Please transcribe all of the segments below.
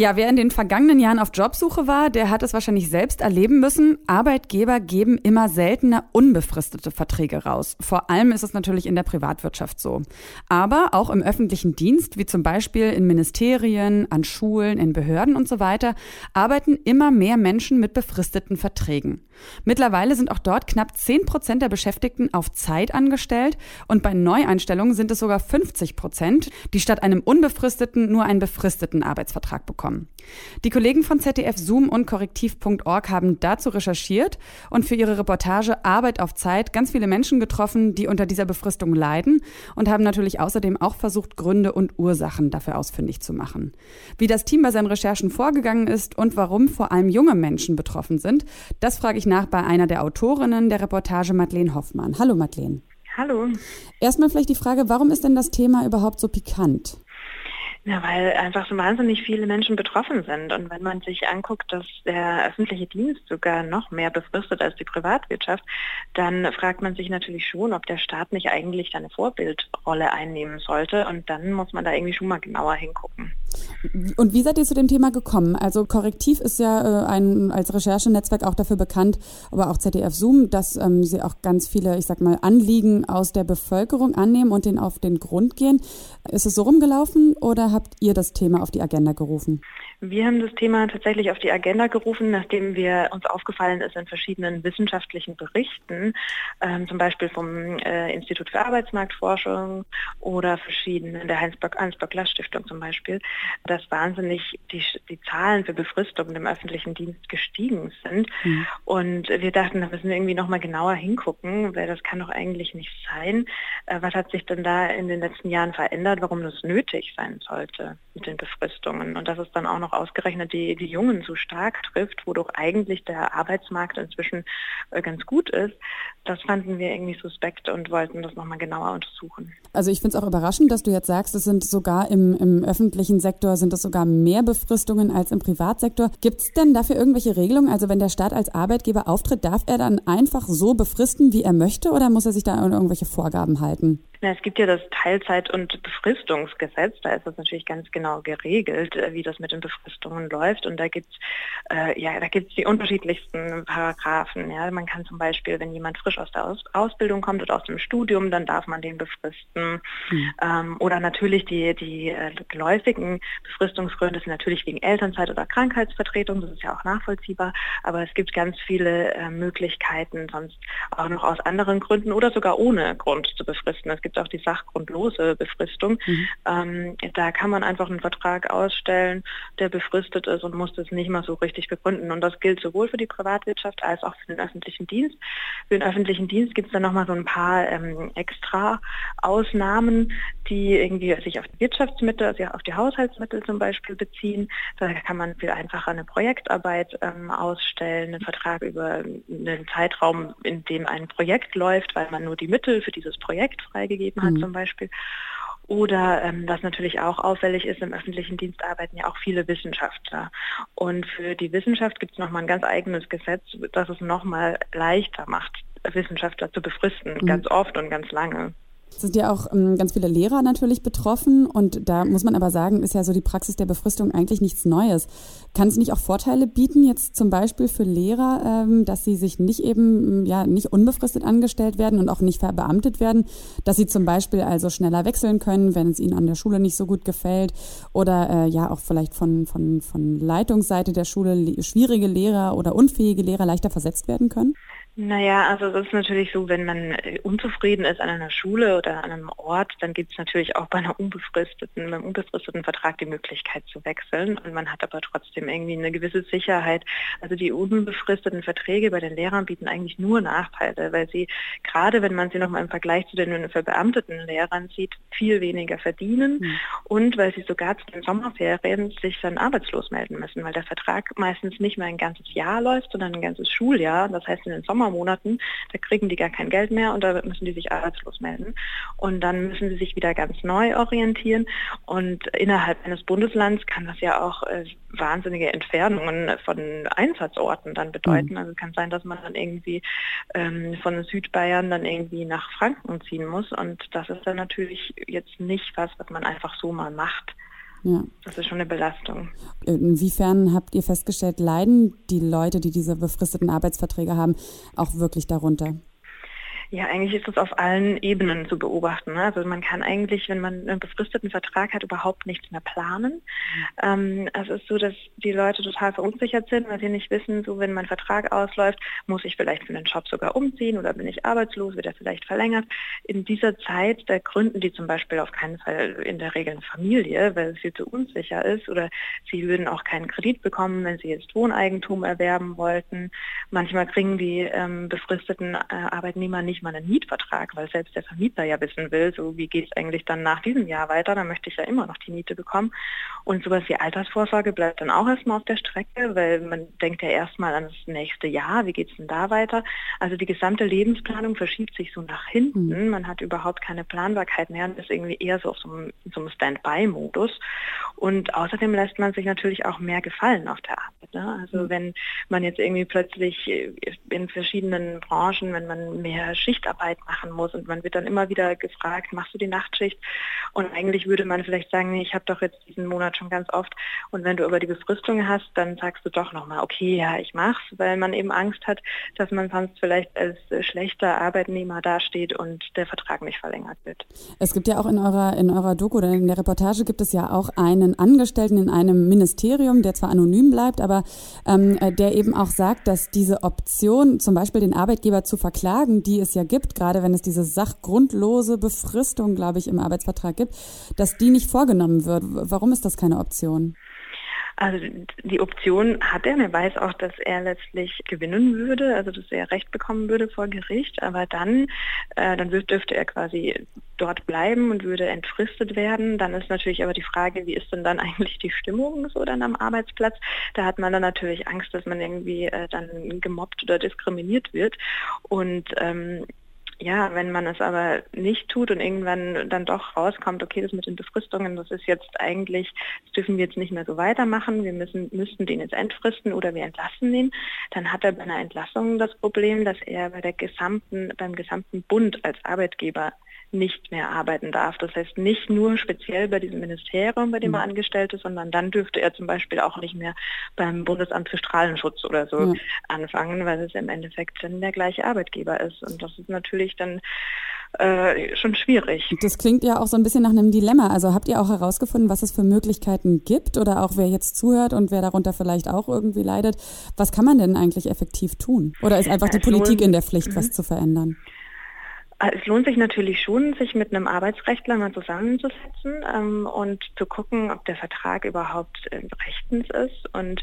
Ja, wer in den vergangenen Jahren auf Jobsuche war, der hat es wahrscheinlich selbst erleben müssen. Arbeitgeber geben immer seltener unbefristete Verträge raus. Vor allem ist es natürlich in der Privatwirtschaft so. Aber auch im öffentlichen Dienst, wie zum Beispiel in Ministerien, an Schulen, in Behörden und so weiter, arbeiten immer mehr Menschen mit befristeten Verträgen. Mittlerweile sind auch dort knapp 10 Prozent der Beschäftigten auf Zeit angestellt und bei Neueinstellungen sind es sogar 50 Prozent, die statt einem unbefristeten nur einen befristeten Arbeitsvertrag bekommen. Die Kollegen von ZDF Zoom und Korrektiv.org haben dazu recherchiert und für ihre Reportage Arbeit auf Zeit ganz viele Menschen getroffen, die unter dieser Befristung leiden und haben natürlich außerdem auch versucht, Gründe und Ursachen dafür ausfindig zu machen. Wie das Team bei seinen Recherchen vorgegangen ist und warum vor allem junge Menschen betroffen sind, das frage ich nach bei einer der Autorinnen der Reportage, Madeleine Hoffmann. Hallo Madeleine. Hallo. Erstmal vielleicht die Frage, warum ist denn das Thema überhaupt so pikant? Ja, weil einfach so wahnsinnig viele Menschen betroffen sind. Und wenn man sich anguckt, dass der öffentliche Dienst sogar noch mehr befristet als die Privatwirtschaft, dann fragt man sich natürlich schon, ob der Staat nicht eigentlich eine Vorbildrolle einnehmen sollte. Und dann muss man da irgendwie schon mal genauer hingucken. Und wie seid ihr zu dem Thema gekommen? Also Korrektiv ist ja äh, ein, als Recherchenetzwerk auch dafür bekannt, aber auch ZDF Zoom, dass ähm, sie auch ganz viele, ich sag mal, Anliegen aus der Bevölkerung annehmen und denen auf den Grund gehen. Ist es so rumgelaufen oder habt ihr das Thema auf die Agenda gerufen? Wir haben das Thema tatsächlich auf die Agenda gerufen, nachdem wir uns aufgefallen ist in verschiedenen wissenschaftlichen Berichten, ähm, zum Beispiel vom äh, Institut für Arbeitsmarktforschung oder verschiedenen, der Heinz-Böckler-Stiftung zum Beispiel, dass wahnsinnig die, die Zahlen für Befristungen im öffentlichen Dienst gestiegen sind. Mhm. Und wir dachten, da müssen wir irgendwie nochmal genauer hingucken, weil das kann doch eigentlich nicht sein. Äh, was hat sich denn da in den letzten Jahren verändert, warum das nötig sein sollte mit den Befristungen? Und das ist dann auch noch auch ausgerechnet die, die Jungen so stark trifft, wo doch eigentlich der Arbeitsmarkt inzwischen äh, ganz gut ist, das fanden wir irgendwie suspekt und wollten das nochmal genauer untersuchen. Also ich finde es auch überraschend, dass du jetzt sagst, es sind sogar im, im öffentlichen Sektor sind es sogar mehr Befristungen als im Privatsektor. Gibt es denn dafür irgendwelche Regelungen? Also wenn der Staat als Arbeitgeber auftritt, darf er dann einfach so befristen, wie er möchte oder muss er sich da an irgendwelche Vorgaben halten? Na, es gibt ja das Teilzeit- und Befristungsgesetz, da ist das natürlich ganz genau geregelt, äh, wie das mit den Befristungen läuft. Und da gibt es äh, ja, da gibt's die unterschiedlichsten Paragraphen. Ja. Man kann zum Beispiel, wenn jemand frisch aus der aus Ausbildung kommt oder aus dem Studium, dann darf man den befristen. Mhm. Ähm, oder natürlich die, die äh, geläufigen Befristungsgründe sind natürlich wegen Elternzeit oder Krankheitsvertretung, das ist ja auch nachvollziehbar, aber es gibt ganz viele äh, Möglichkeiten, sonst auch noch aus anderen Gründen oder sogar ohne Grund zu befristen. Es gibt auch die sachgrundlose Befristung. Mhm. Ähm, da kann man einfach einen Vertrag ausstellen, der befristet ist und muss das nicht mal so richtig begründen. Und das gilt sowohl für die Privatwirtschaft als auch für den öffentlichen Dienst. Für den öffentlichen Dienst gibt es dann nochmal so ein paar ähm, extra Ausnahmen, die irgendwie sich auf die Wirtschaftsmittel, also auf die Haushaltsmittel zum Beispiel beziehen. Da kann man viel einfacher eine Projektarbeit ähm, ausstellen, einen Vertrag über einen Zeitraum, in dem ein Projekt läuft, weil man nur die Mittel für dieses Projekt freigegeben hat mhm. zum Beispiel. Oder ähm, was natürlich auch auffällig ist, im öffentlichen Dienst arbeiten ja auch viele Wissenschaftler. Und für die Wissenschaft gibt es nochmal ein ganz eigenes Gesetz, das es nochmal leichter macht, Wissenschaftler zu befristen, mhm. ganz oft und ganz lange. Es sind ja auch ähm, ganz viele Lehrer natürlich betroffen und da muss man aber sagen, ist ja so die Praxis der Befristung eigentlich nichts Neues. Kann es nicht auch Vorteile bieten, jetzt zum Beispiel für Lehrer, ähm, dass sie sich nicht eben, ja, nicht unbefristet angestellt werden und auch nicht verbeamtet werden, dass sie zum Beispiel also schneller wechseln können, wenn es ihnen an der Schule nicht so gut gefällt oder äh, ja auch vielleicht von, von, von Leitungsseite der Schule schwierige Lehrer oder unfähige Lehrer leichter versetzt werden können? Naja, also das ist natürlich so, wenn man äh, unzufrieden ist an einer Schule oder an einem Ort, dann gibt es natürlich auch bei einer unbefristeten, beim unbefristeten Vertrag die Möglichkeit zu wechseln und man hat aber trotzdem irgendwie eine gewisse Sicherheit. Also die unbefristeten Verträge bei den Lehrern bieten eigentlich nur Nachteile, weil sie, gerade wenn man sie nochmal im Vergleich zu den verbeamteten Lehrern sieht, viel weniger verdienen mhm. und weil sie sogar zu den Sommerferien sich dann arbeitslos melden müssen, weil der Vertrag meistens nicht mehr ein ganzes Jahr läuft, sondern ein ganzes Schuljahr. Das heißt, in den Sommer Sommermonaten, da kriegen die gar kein Geld mehr und da müssen die sich arbeitslos melden. Und dann müssen sie sich wieder ganz neu orientieren. Und innerhalb eines Bundeslands kann das ja auch äh, wahnsinnige Entfernungen von Einsatzorten dann bedeuten. Mhm. Also es kann sein, dass man dann irgendwie ähm, von Südbayern dann irgendwie nach Franken ziehen muss. Und das ist dann natürlich jetzt nicht was, was man einfach so mal macht. Ja. Das ist schon eine Belastung. Inwiefern habt ihr festgestellt, leiden die Leute, die diese befristeten Arbeitsverträge haben, auch wirklich darunter? Ja, eigentlich ist das auf allen Ebenen zu beobachten. Ne? Also man kann eigentlich, wenn man einen befristeten Vertrag hat, überhaupt nichts mehr planen. Ähm, es ist so, dass die Leute total verunsichert sind, weil sie nicht wissen, so wenn mein Vertrag ausläuft, muss ich vielleicht für den Job sogar umziehen oder bin ich arbeitslos, wird er vielleicht verlängert. In dieser Zeit, da gründen die zum Beispiel auf keinen Fall in der Regel eine Familie, weil es viel zu unsicher ist oder sie würden auch keinen Kredit bekommen, wenn sie jetzt Wohneigentum erwerben wollten. Manchmal kriegen die ähm, befristeten äh, Arbeitnehmer nicht nicht mal einen Mietvertrag, weil selbst der Vermieter ja wissen will, so wie geht es eigentlich dann nach diesem Jahr weiter, dann möchte ich ja immer noch die Miete bekommen. Und sowas wie Altersvorsorge bleibt dann auch erstmal auf der Strecke, weil man denkt ja erstmal an das nächste Jahr, wie geht es denn da weiter? Also die gesamte Lebensplanung verschiebt sich so nach hinten, mhm. man hat überhaupt keine Planbarkeit mehr und ist irgendwie eher so auf so einem, so einem Stand-by-Modus. Und außerdem lässt man sich natürlich auch mehr gefallen auf der Arbeit. Ne? Also mhm. wenn man jetzt irgendwie plötzlich in verschiedenen Branchen, wenn man mehr Schichtarbeit machen muss und man wird dann immer wieder gefragt, machst du die Nachtschicht? Und eigentlich würde man vielleicht sagen, ich habe doch jetzt diesen Monat schon ganz oft und wenn du aber die Befristung hast, dann sagst du doch nochmal, okay, ja, ich mach's, weil man eben Angst hat, dass man sonst vielleicht als schlechter Arbeitnehmer dasteht und der Vertrag nicht verlängert wird. Es gibt ja auch in eurer, in eurer Doku oder in der Reportage gibt es ja auch einen Angestellten in einem Ministerium, der zwar anonym bleibt, aber ähm, der eben auch sagt, dass diese Option, zum Beispiel den Arbeitgeber zu verklagen, die es ja gibt, gerade wenn es diese sachgrundlose Befristung, glaube ich, im Arbeitsvertrag gibt, dass die nicht vorgenommen wird. Warum ist das keine Option? Also die Option hat er. Er weiß auch, dass er letztlich gewinnen würde, also dass er Recht bekommen würde vor Gericht. Aber dann, äh, dann dürfte er quasi dort bleiben und würde entfristet werden. Dann ist natürlich aber die Frage, wie ist denn dann eigentlich die Stimmung so dann am Arbeitsplatz? Da hat man dann natürlich Angst, dass man irgendwie äh, dann gemobbt oder diskriminiert wird. Und ähm, ja, wenn man es aber nicht tut und irgendwann dann doch rauskommt, okay, das mit den Befristungen, das ist jetzt eigentlich, das dürfen wir jetzt nicht mehr so weitermachen, wir müssen, müssten den jetzt entfristen oder wir entlassen den, dann hat er bei einer Entlassung das Problem, dass er bei der gesamten, beim gesamten Bund als Arbeitgeber nicht mehr arbeiten darf. Das heißt nicht nur speziell bei diesem Ministerium, bei dem er mhm. angestellt ist, sondern dann dürfte er zum Beispiel auch nicht mehr beim Bundesamt für Strahlenschutz oder so ja. anfangen, weil es im Endeffekt dann der gleiche Arbeitgeber ist. Und das ist natürlich dann äh, schon schwierig. Das klingt ja auch so ein bisschen nach einem Dilemma. Also habt ihr auch herausgefunden, was es für Möglichkeiten gibt oder auch wer jetzt zuhört und wer darunter vielleicht auch irgendwie leidet? Was kann man denn eigentlich effektiv tun? Oder ist einfach die Politik in der Pflicht, was mhm. zu verändern? Äh, es lohnt sich natürlich schon, sich mit einem Arbeitsrechtler mal zusammenzusetzen ähm, und zu gucken, ob der Vertrag überhaupt äh, rechtens ist und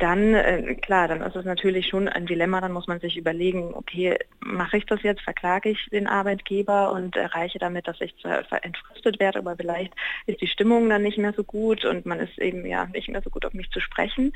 dann, äh, klar, dann ist es natürlich schon ein Dilemma, dann muss man sich überlegen, okay, mache ich das jetzt, verklage ich den Arbeitgeber und erreiche damit, dass ich zwar entfristet werde, aber vielleicht ist die Stimmung dann nicht mehr so gut und man ist eben ja nicht mehr so gut auf mich zu sprechen.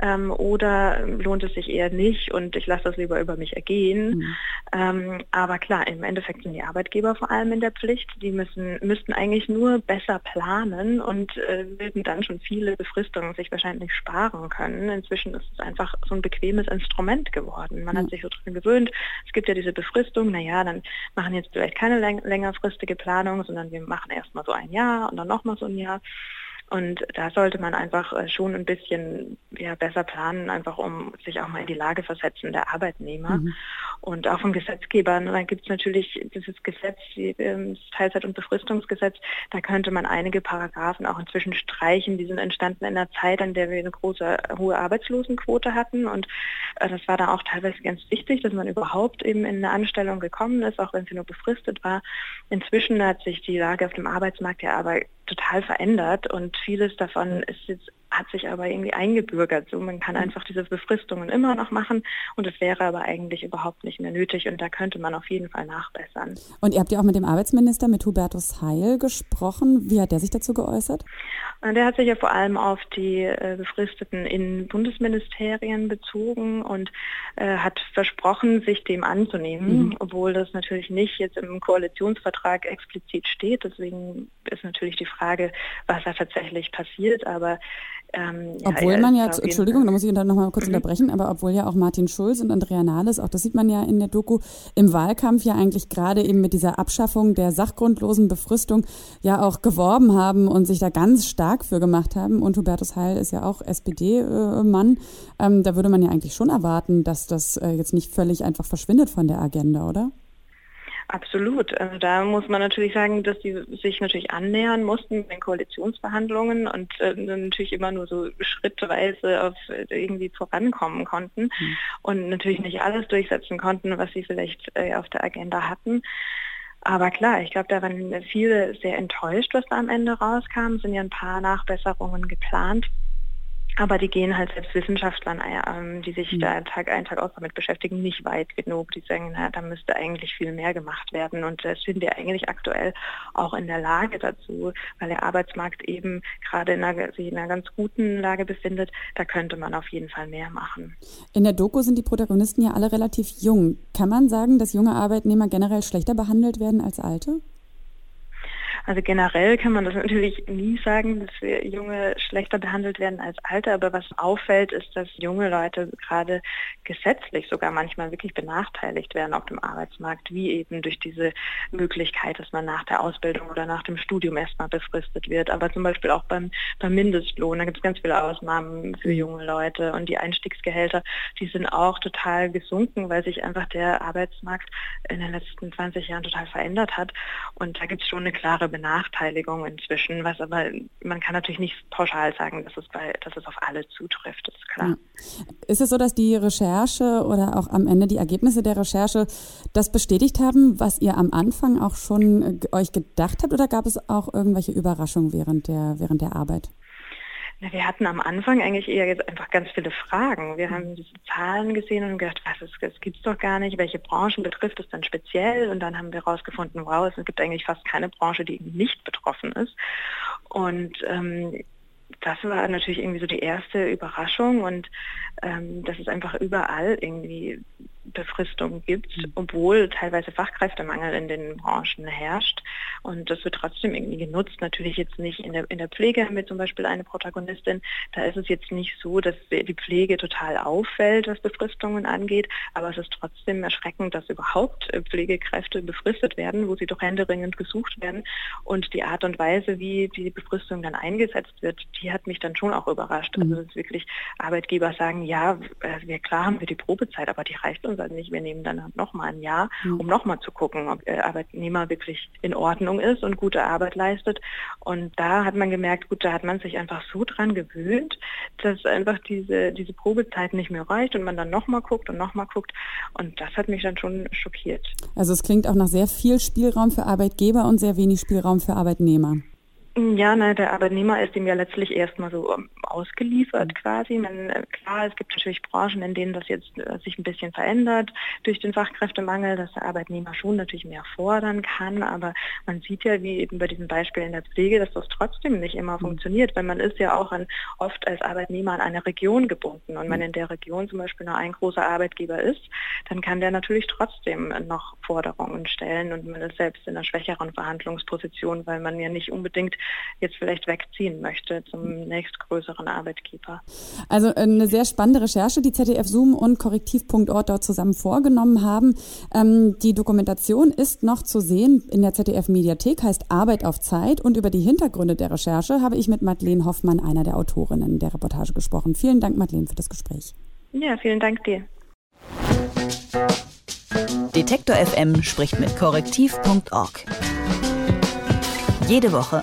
Ähm, oder lohnt es sich eher nicht und ich lasse das lieber über mich ergehen. Mhm. Ähm, aber klar, im Endeffekt sind die Arbeitgeber vor allem in der Pflicht. Die müssen, müssten eigentlich nur besser planen und äh, würden dann schon viele Befristungen sich wahrscheinlich sparen können inzwischen ist es einfach so ein bequemes Instrument geworden. Man ja. hat sich so dran gewöhnt. Es gibt ja diese Befristung, naja, dann machen jetzt vielleicht keine längerfristige Planung, sondern wir machen erstmal so ein Jahr und dann nochmal so ein Jahr. Und da sollte man einfach äh, schon ein bisschen ja, besser planen, einfach um sich auch mal in die Lage versetzen der Arbeitnehmer. Mhm. Und auch vom Gesetzgeber. Ne, da gibt es natürlich dieses Gesetz, ähm, das Teilzeit- und Befristungsgesetz, da könnte man einige Paragraphen auch inzwischen streichen. Die sind entstanden in einer Zeit, an der wir eine große, hohe Arbeitslosenquote hatten. Und äh, das war da auch teilweise ganz wichtig, dass man überhaupt eben in eine Anstellung gekommen ist, auch wenn sie nur befristet war. Inzwischen hat sich die Lage auf dem Arbeitsmarkt ja aber total verändert und vieles davon ist jetzt hat sich aber irgendwie eingebürgert. So, man kann mhm. einfach diese Befristungen immer noch machen und es wäre aber eigentlich überhaupt nicht mehr nötig und da könnte man auf jeden Fall nachbessern. Und ihr habt ja auch mit dem Arbeitsminister, mit Hubertus Heil gesprochen. Wie hat der sich dazu geäußert? Der hat sich ja vor allem auf die äh, Befristeten in Bundesministerien bezogen und äh, hat versprochen, sich dem anzunehmen, mhm. obwohl das natürlich nicht jetzt im Koalitionsvertrag explizit steht. Deswegen ist natürlich die Frage, was da tatsächlich passiert. Aber ähm, obwohl ja, man ja, Entschuldigung, da muss ich dann nochmal kurz mhm. unterbrechen, aber obwohl ja auch Martin Schulz und Andrea Nahles, auch das sieht man ja in der Doku, im Wahlkampf ja eigentlich gerade eben mit dieser Abschaffung der sachgrundlosen Befristung ja auch geworben haben und sich da ganz stark für gemacht haben. Und Hubertus Heil ist ja auch SPD-Mann. Ähm, da würde man ja eigentlich schon erwarten, dass das äh, jetzt nicht völlig einfach verschwindet von der Agenda, oder? Absolut. Also da muss man natürlich sagen, dass die sich natürlich annähern mussten in Koalitionsverhandlungen und äh, natürlich immer nur so schrittweise auf äh, irgendwie vorankommen konnten mhm. und natürlich nicht alles durchsetzen konnten, was sie vielleicht äh, auf der Agenda hatten. Aber klar, ich glaube, da waren viele sehr enttäuscht, was da am Ende rauskam. Es sind ja ein paar Nachbesserungen geplant aber die gehen halt selbst Wissenschaftlern, ähm, die sich mhm. da Tag ein, Tag aus damit beschäftigen, nicht weit genug. Die sagen, na, da müsste eigentlich viel mehr gemacht werden. Und das sind wir eigentlich aktuell auch in der Lage dazu, weil der Arbeitsmarkt eben gerade in einer, sich in einer ganz guten Lage befindet. Da könnte man auf jeden Fall mehr machen. In der Doku sind die Protagonisten ja alle relativ jung. Kann man sagen, dass junge Arbeitnehmer generell schlechter behandelt werden als alte? Also generell kann man das natürlich nie sagen, dass wir Junge schlechter behandelt werden als Alte, aber was auffällt, ist, dass junge Leute gerade gesetzlich sogar manchmal wirklich benachteiligt werden auf dem Arbeitsmarkt, wie eben durch diese Möglichkeit, dass man nach der Ausbildung oder nach dem Studium erstmal befristet wird. Aber zum Beispiel auch beim, beim Mindestlohn, da gibt es ganz viele Ausnahmen für junge Leute und die Einstiegsgehälter, die sind auch total gesunken, weil sich einfach der Arbeitsmarkt in den letzten 20 Jahren total verändert hat. Und da gibt es schon eine klare Benachteiligung inzwischen, was aber man kann natürlich nicht pauschal sagen, dass es, bei, dass es auf alle zutrifft, ist klar. Ist es so, dass die Recherche oder auch am Ende die Ergebnisse der Recherche das bestätigt haben, was ihr am Anfang auch schon äh, euch gedacht habt oder gab es auch irgendwelche Überraschungen während der, während der Arbeit? Wir hatten am Anfang eigentlich eher jetzt einfach ganz viele Fragen. Wir haben diese Zahlen gesehen und gedacht, was ist, das gibt es doch gar nicht. Welche Branchen betrifft es dann speziell? Und dann haben wir herausgefunden, wow, es gibt eigentlich fast keine Branche, die nicht betroffen ist. Und ähm, das war natürlich irgendwie so die erste Überraschung und ähm, dass es einfach überall irgendwie Befristung gibt, mhm. obwohl teilweise Fachkräftemangel in den Branchen herrscht. Und das wird trotzdem irgendwie genutzt. Natürlich jetzt nicht in der, in der Pflege haben wir zum Beispiel eine Protagonistin. Da ist es jetzt nicht so, dass die Pflege total auffällt, was Befristungen angeht. Aber es ist trotzdem erschreckend, dass überhaupt Pflegekräfte befristet werden, wo sie doch händeringend gesucht werden. Und die Art und Weise, wie die Befristung dann eingesetzt wird, die hat mich dann schon auch überrascht. Also mhm. dass wirklich Arbeitgeber sagen, ja, äh, wir klar haben wir die Probezeit, aber die reicht uns also nicht. Wir nehmen dann nochmal ein Jahr, mhm. um nochmal zu gucken, ob der Arbeitnehmer wirklich in Ordnung ist und gute Arbeit leistet. Und da hat man gemerkt, gut, da hat man sich einfach so dran gewöhnt, dass einfach diese, diese Probezeit nicht mehr reicht und man dann nochmal guckt und nochmal guckt. Und das hat mich dann schon schockiert. Also es klingt auch nach sehr viel Spielraum für Arbeitgeber und sehr wenig Spielraum für Arbeitnehmer. Ja, ne, der Arbeitnehmer ist ihm ja letztlich erstmal so ähm, ausgeliefert mhm. quasi. Man, äh, klar, es gibt natürlich Branchen, in denen das jetzt äh, sich ein bisschen verändert durch den Fachkräftemangel, dass der Arbeitnehmer schon natürlich mehr fordern kann, aber man sieht ja, wie eben bei diesem Beispiel in der Pflege, dass das trotzdem nicht immer mhm. funktioniert, weil man ist ja auch an, oft als Arbeitnehmer an eine Region gebunden und wenn mhm. in der Region zum Beispiel nur ein großer Arbeitgeber ist, dann kann der natürlich trotzdem noch Forderungen stellen und man ist selbst in einer schwächeren Verhandlungsposition, weil man ja nicht unbedingt jetzt vielleicht wegziehen möchte zum nächstgrößeren Arbeitgeber. Also eine sehr spannende Recherche, die ZDF Zoom und Korrektiv.ort dort zusammen vorgenommen haben. Ähm, die Dokumentation ist noch zu sehen in der ZDF Mediathek, heißt Arbeit auf Zeit. Und über die Hintergründe der Recherche habe ich mit Madeleine Hoffmann, einer der Autorinnen der Reportage, gesprochen. Vielen Dank, Madeleine, für das Gespräch. Ja, vielen Dank dir. Detektor FM spricht mit Korrektiv.org. Jede Woche